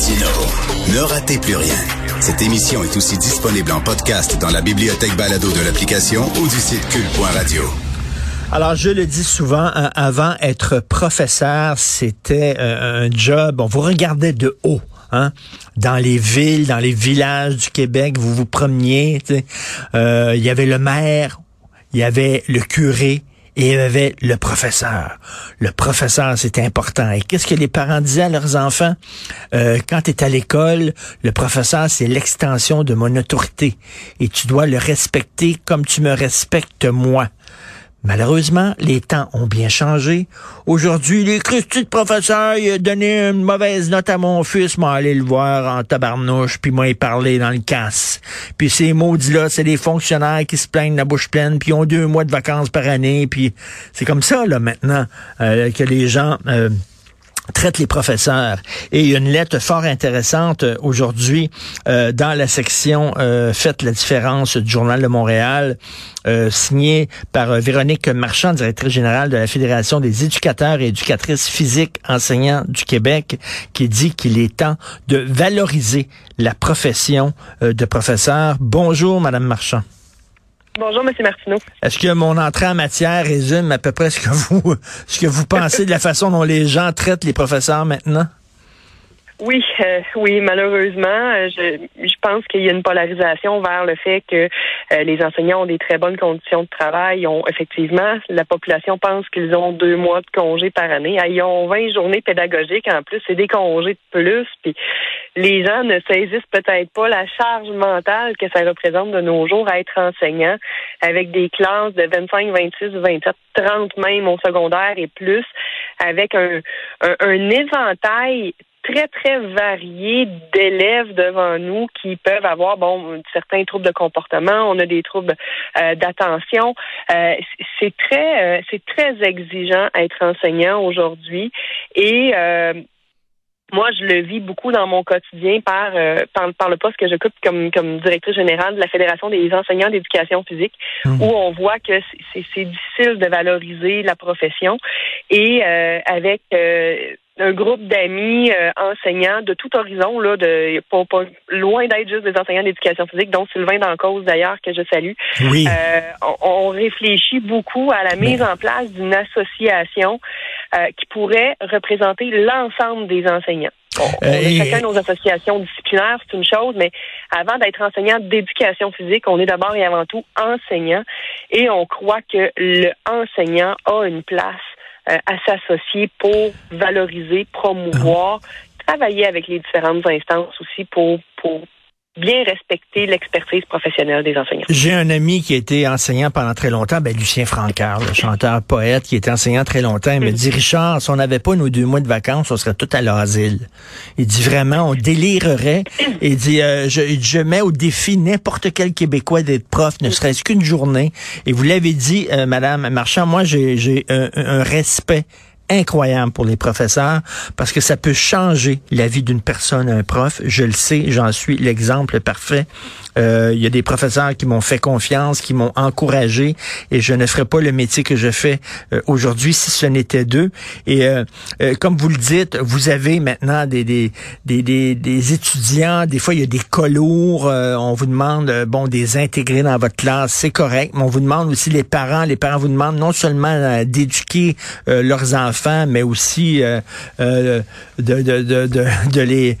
Ne ratez plus rien. Cette émission est aussi disponible en podcast dans la bibliothèque balado de l'application ou du site cul.radio. Alors, je le dis souvent, hein, avant être professeur, c'était euh, un job, on vous regardait de haut. Hein? Dans les villes, dans les villages du Québec, vous vous promeniez. Euh, il y avait le maire, il y avait le curé, et il y avait le professeur. Le professeur, c'était important. Et qu'est-ce que les parents disaient à leurs enfants? Euh, quand tu es à l'école, le professeur, c'est l'extension de mon autorité. Et tu dois le respecter comme tu me respectes moi. Malheureusement, les temps ont bien changé. Aujourd'hui, les Christy de professeur, il a donné une mauvaise note à mon fils, m'a allé le voir en tabarnouche, puis il parlait dans le casse. Puis ces maudits-là, c'est des fonctionnaires qui se plaignent la bouche pleine, puis ont deux mois de vacances par année, puis c'est comme ça, là, maintenant, euh, que les gens... Euh, traite les professeurs. Et une lettre fort intéressante euh, aujourd'hui euh, dans la section euh, Faites la différence du Journal de Montréal, signée par Véronique Marchand, directrice générale de la Fédération des éducateurs et éducatrices physiques enseignants du Québec, qui dit qu'il est temps de valoriser la profession de professeur. Bonjour, Madame Marchand. Bonjour, M. Martineau. Est-ce que mon entrée en matière résume à peu près ce que vous, ce que vous pensez de la façon dont les gens traitent les professeurs maintenant? Oui, euh, oui, malheureusement, euh, je, je pense qu'il y a une polarisation vers le fait que euh, les enseignants ont des très bonnes conditions de travail. Ont effectivement, la population pense qu'ils ont deux mois de congés par année. Ils ont 20 journées pédagogiques en plus, c'est des congés de plus. Puis les gens ne saisissent peut-être pas la charge mentale que ça représente de nos jours à être enseignant avec des classes de 25, 26, 27, 30 même au secondaire et plus, avec un, un, un éventail très, très varié d'élèves devant nous qui peuvent avoir, bon, certains troubles de comportement, on a des troubles euh, d'attention. Euh, c'est très, euh, c'est très exigeant être enseignant aujourd'hui et moi, je le vis beaucoup dans mon quotidien par, par, par, le poste que j'occupe comme, comme directrice générale de la Fédération des enseignants d'éducation physique, mmh. où on voit que c'est difficile de valoriser la profession. Et avec un groupe d'amis euh, enseignants de tout horizon, là, de pas, pas loin d'être juste des enseignants d'éducation physique, dont Sylvain Dancause d'ailleurs que je salue. Oui. Euh, on, réfléchit beaucoup à la mise en place d'une association euh, qui pourrait représenter l'ensemble des enseignants. On, a chacun nos associations disciplinaires, c'est une chose, mais avant d'être enseignant d'éducation physique, on est d'abord et avant tout enseignant, et on croit que le enseignant a une place euh, à s'associer pour valoriser, promouvoir, travailler avec les différentes instances aussi pour, pour bien respecter l'expertise professionnelle des enseignants. J'ai un ami qui été enseignant pendant très longtemps, ben Lucien Francard, le chanteur poète qui était enseignant très longtemps. Il me dit Richard, si on n'avait pas nos deux mois de vacances, on serait tout à l'asile. Il dit vraiment, on délirerait. Il dit, euh, je, mets au défi n'importe quel Québécois d'être prof, ne serait-ce qu'une journée. Et vous l'avez dit, euh, Madame Marchand, moi j'ai un respect incroyable pour les professeurs parce que ça peut changer la vie d'une personne, un prof. Je le sais, j'en suis l'exemple parfait. Euh, il y a des professeurs qui m'ont fait confiance, qui m'ont encouragé et je ne ferais pas le métier que je fais euh, aujourd'hui si ce n'était d'eux. Et euh, comme vous le dites, vous avez maintenant des, des, des, des, des étudiants, des fois il y a des colours, on vous demande bon des intégrés dans votre classe, c'est correct, mais on vous demande aussi les parents, les parents vous demandent non seulement d'éduquer leurs enfants, mais aussi de, de, de, de, de les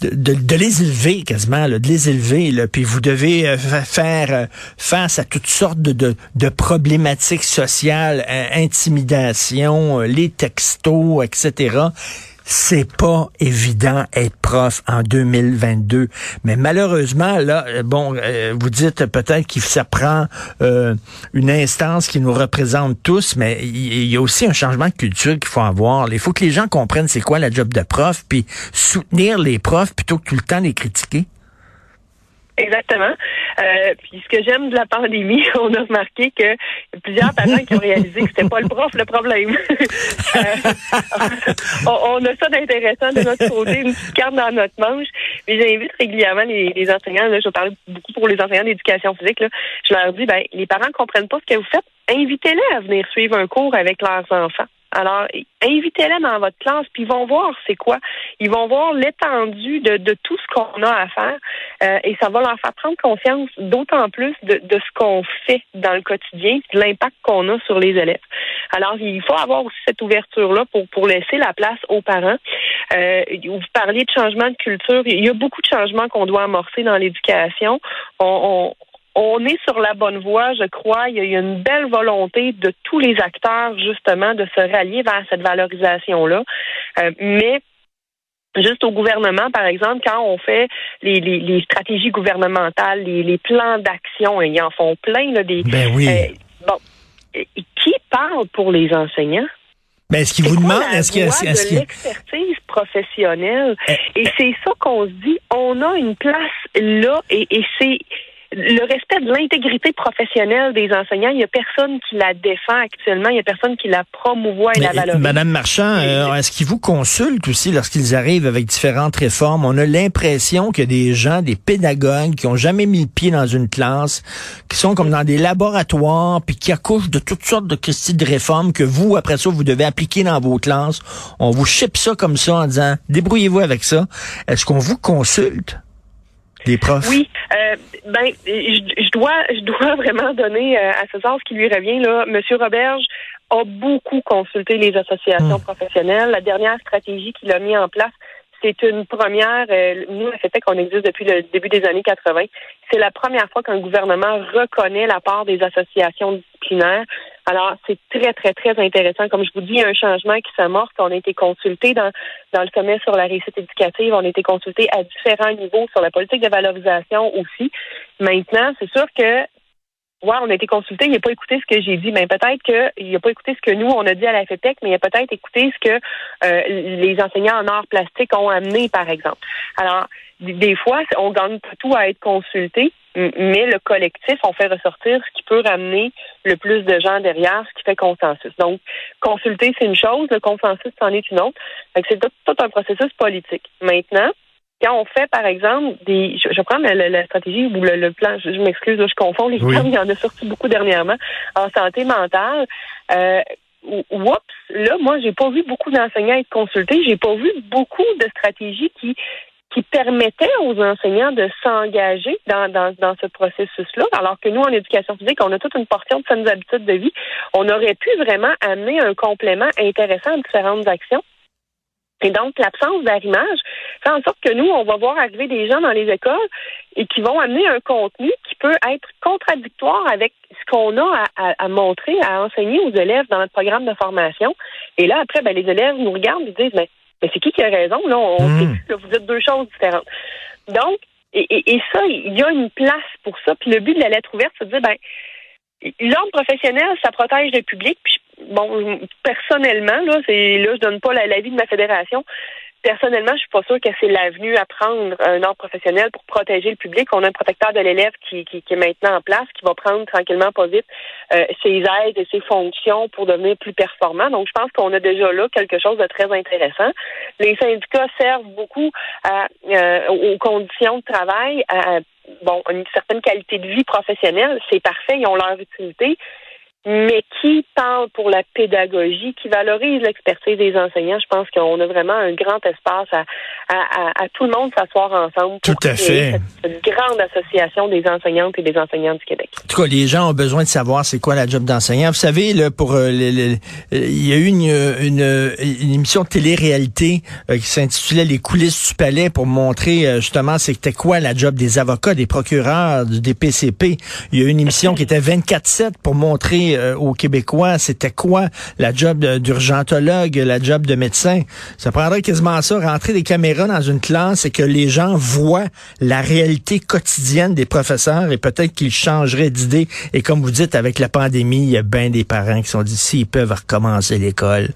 de, les élever quasiment, de les élever. Là, puis vous devez euh, faire euh, face à toutes sortes de, de, problématiques sociales, euh, intimidation, les textos, etc c'est pas évident être prof en 2022. Mais malheureusement, là, euh, bon, euh, vous dites peut-être qu'il s'apprend euh, une instance qui nous représente tous, mais il y, a aussi un changement de culture qu'il faut avoir. Il faut que les gens comprennent c'est quoi la job de prof, puis soutenir les profs plutôt que tout le temps les critiquer. Exactement. Euh, puis ce que j'aime de la pandémie, on a remarqué que plusieurs parents qui ont réalisé que c'était pas le prof le problème. Euh, on, a ça d'intéressant de notre côté, une petite carte dans notre manche. Mais j'invite régulièrement les, enseignants, là, je parle beaucoup pour les enseignants d'éducation physique, là, je leur dis, ben, les parents comprennent pas ce que vous faites, invitez-les à venir suivre un cours avec leurs enfants. Alors, invitez-les dans votre classe, puis ils vont voir c'est quoi. Ils vont voir l'étendue de, de tout ce qu'on a à faire euh, et ça va leur faire prendre conscience d'autant plus de, de ce qu'on fait dans le quotidien, de l'impact qu'on a sur les élèves. Alors, il faut avoir aussi cette ouverture-là pour, pour laisser la place aux parents. Euh, vous parliez de changement de culture. Il y a beaucoup de changements qu'on doit amorcer dans l'éducation. on, on est sur la bonne voie, je crois. Il y a une belle volonté de tous les acteurs, justement, de se rallier vers cette valorisation-là. Euh, mais juste au gouvernement, par exemple, quand on fait les, stratégies gouvernementales, les, plans d'action, ils en font plein, là, des. Ben oui. Euh, bon, qui parle pour les enseignants? Ben, est-ce qu'ils vous demandent, est-ce qu'il de l'expertise professionnelle? Eh, et c'est ça qu'on se dit, on a une place là, et, et c'est le respect de l'intégrité professionnelle des enseignants, il n'y a personne qui la défend actuellement, il n'y a personne qui la promouvoit et la valorise. Madame Marchand, euh, est-ce qu'ils vous consultent aussi lorsqu'ils arrivent avec différentes réformes? On a l'impression qu'il y a des gens, des pédagogues qui ont jamais mis le pied dans une classe, qui sont comme dans des laboratoires, puis qui accouchent de toutes sortes de questions de réformes que vous, après ça, vous devez appliquer dans vos classes. On vous chip ça comme ça en disant, débrouillez-vous avec ça. Est-ce qu'on vous consulte? Profs? Oui, euh, ben, je, dois, je dois vraiment donner euh, à César ce qui lui revient. Là, Monsieur Roberge a beaucoup consulté les associations hmm. professionnelles. La dernière stratégie qu'il a mis en place, c'est une première. Euh, nous, ça fait qu'on existe depuis le début des années 80. C'est la première fois qu'un gouvernement reconnaît la part des associations disciplinaires. Alors, c'est très, très, très intéressant. Comme je vous dis, il y a un changement qui s'amorce. On a été consulté dans, dans le sommet sur la réussite éducative. On a été consulté à différents niveaux sur la politique de valorisation aussi. Maintenant, c'est sûr que Ouais, on a été consulté, il n'a pas écouté ce que j'ai dit. Mais peut-être qu'il n'a pas écouté ce que nous, on a dit à la FETEC, mais il a peut-être écouté ce que euh, les enseignants en arts plastiques ont amené, par exemple. Alors, des fois, on gagne tout à être consulté, mais le collectif, on fait ressortir ce qui peut ramener le plus de gens derrière, ce qui fait consensus. Donc, consulter, c'est une chose, le consensus, c'en est une autre. C'est tout, tout un processus politique. Maintenant, quand on fait, par exemple, des, je, prends la, stratégie ou le, plan, je, m'excuse, je confonds les termes, il y en a sorti beaucoup dernièrement, en santé mentale. Euh, oups, là, moi, j'ai pas vu beaucoup d'enseignants être consultés, j'ai pas vu beaucoup de stratégies qui qui permettaient aux enseignants de s'engager dans, dans, dans ce processus-là, alors que nous, en éducation physique, on a toute une portion de saines habitudes de vie. On aurait pu vraiment amener un complément intéressant à différentes actions. Et donc, l'absence d'arrimage fait en sorte que nous, on va voir arriver des gens dans les écoles et qui vont amener un contenu qui peut être contradictoire avec ce qu'on a à, montrer, à enseigner aux élèves dans notre programme de formation. Et là, après, ben, les élèves nous regardent et disent, mais, mais c'est qui qui a raison? Là, on hmm. sait que vous êtes deux choses différentes. Donc, et, et, ça, il y a une place pour ça. Puis le but de la lettre ouverte, c'est de dire, ben, l'ordre professionnel, ça protège le public. Puis bon, personnellement, là, c'est là, je donne pas l'avis de ma fédération. Personnellement, je suis pas sûre que c'est l'avenue à prendre un ordre professionnel pour protéger le public. On a un protecteur de l'élève qui, qui, est maintenant en place, qui va prendre tranquillement, pas vite, euh, ses aides et ses fonctions pour devenir plus performant. Donc, je pense qu'on a déjà là quelque chose de très intéressant. Les syndicats servent beaucoup à, euh, aux conditions de travail, à bon, une certaine qualité de vie professionnelle. C'est parfait, ils ont leur utilité mais qui parle pour la pédagogie, qui valorise l'expertise des enseignants. Je pense qu'on a vraiment un grand espace à, à, à, tout le monde s'asseoir ensemble. Pour tout à fait. Cette, grande association des enseignantes et des enseignants du Québec. En tout cas, les gens ont besoin de savoir c'est quoi la job d'enseignant. Vous savez, là, pour euh, il y a eu une, une, une émission de télé-réalité euh, qui s'intitulait Les coulisses du palais pour montrer euh, justement c'était quoi la job des avocats, des procureurs, des PCP. Il y a eu une émission qui était 24/7 pour montrer euh, aux Québécois, c'était quoi la job d'urgentologue, la job de médecin? Ça prendrait quasiment ça, rentrer des caméras dans une classe et que les gens voient la réalité quotidienne des professeurs et peut-être qu'ils changeraient d'idée. Et comme vous dites, avec la pandémie, il y a bien des parents qui sont dit, s'ils peuvent recommencer l'école.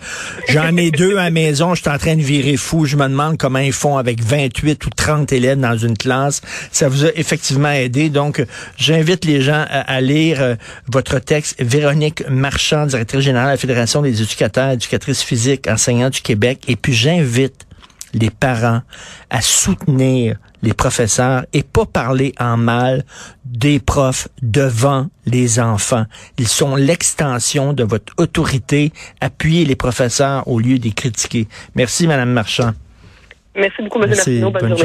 J'en ai deux à la maison, je suis en train de virer fou. Je me demande comment ils font avec 28 ou 30 élèves dans une classe. Ça vous a effectivement aidé. Donc, j'invite les gens à, lire euh, votre texte Véronique Marchand, directrice générale de la Fédération des éducateurs, éducatrices physiques, enseignants du Québec. Et puis j'invite les parents à soutenir les professeurs et pas parler en mal des profs devant les enfants. Ils sont l'extension de votre autorité. Appuyez les professeurs au lieu de les critiquer. Merci, Madame Marchand. Merci beaucoup, M. Martineau. Bonne, journée.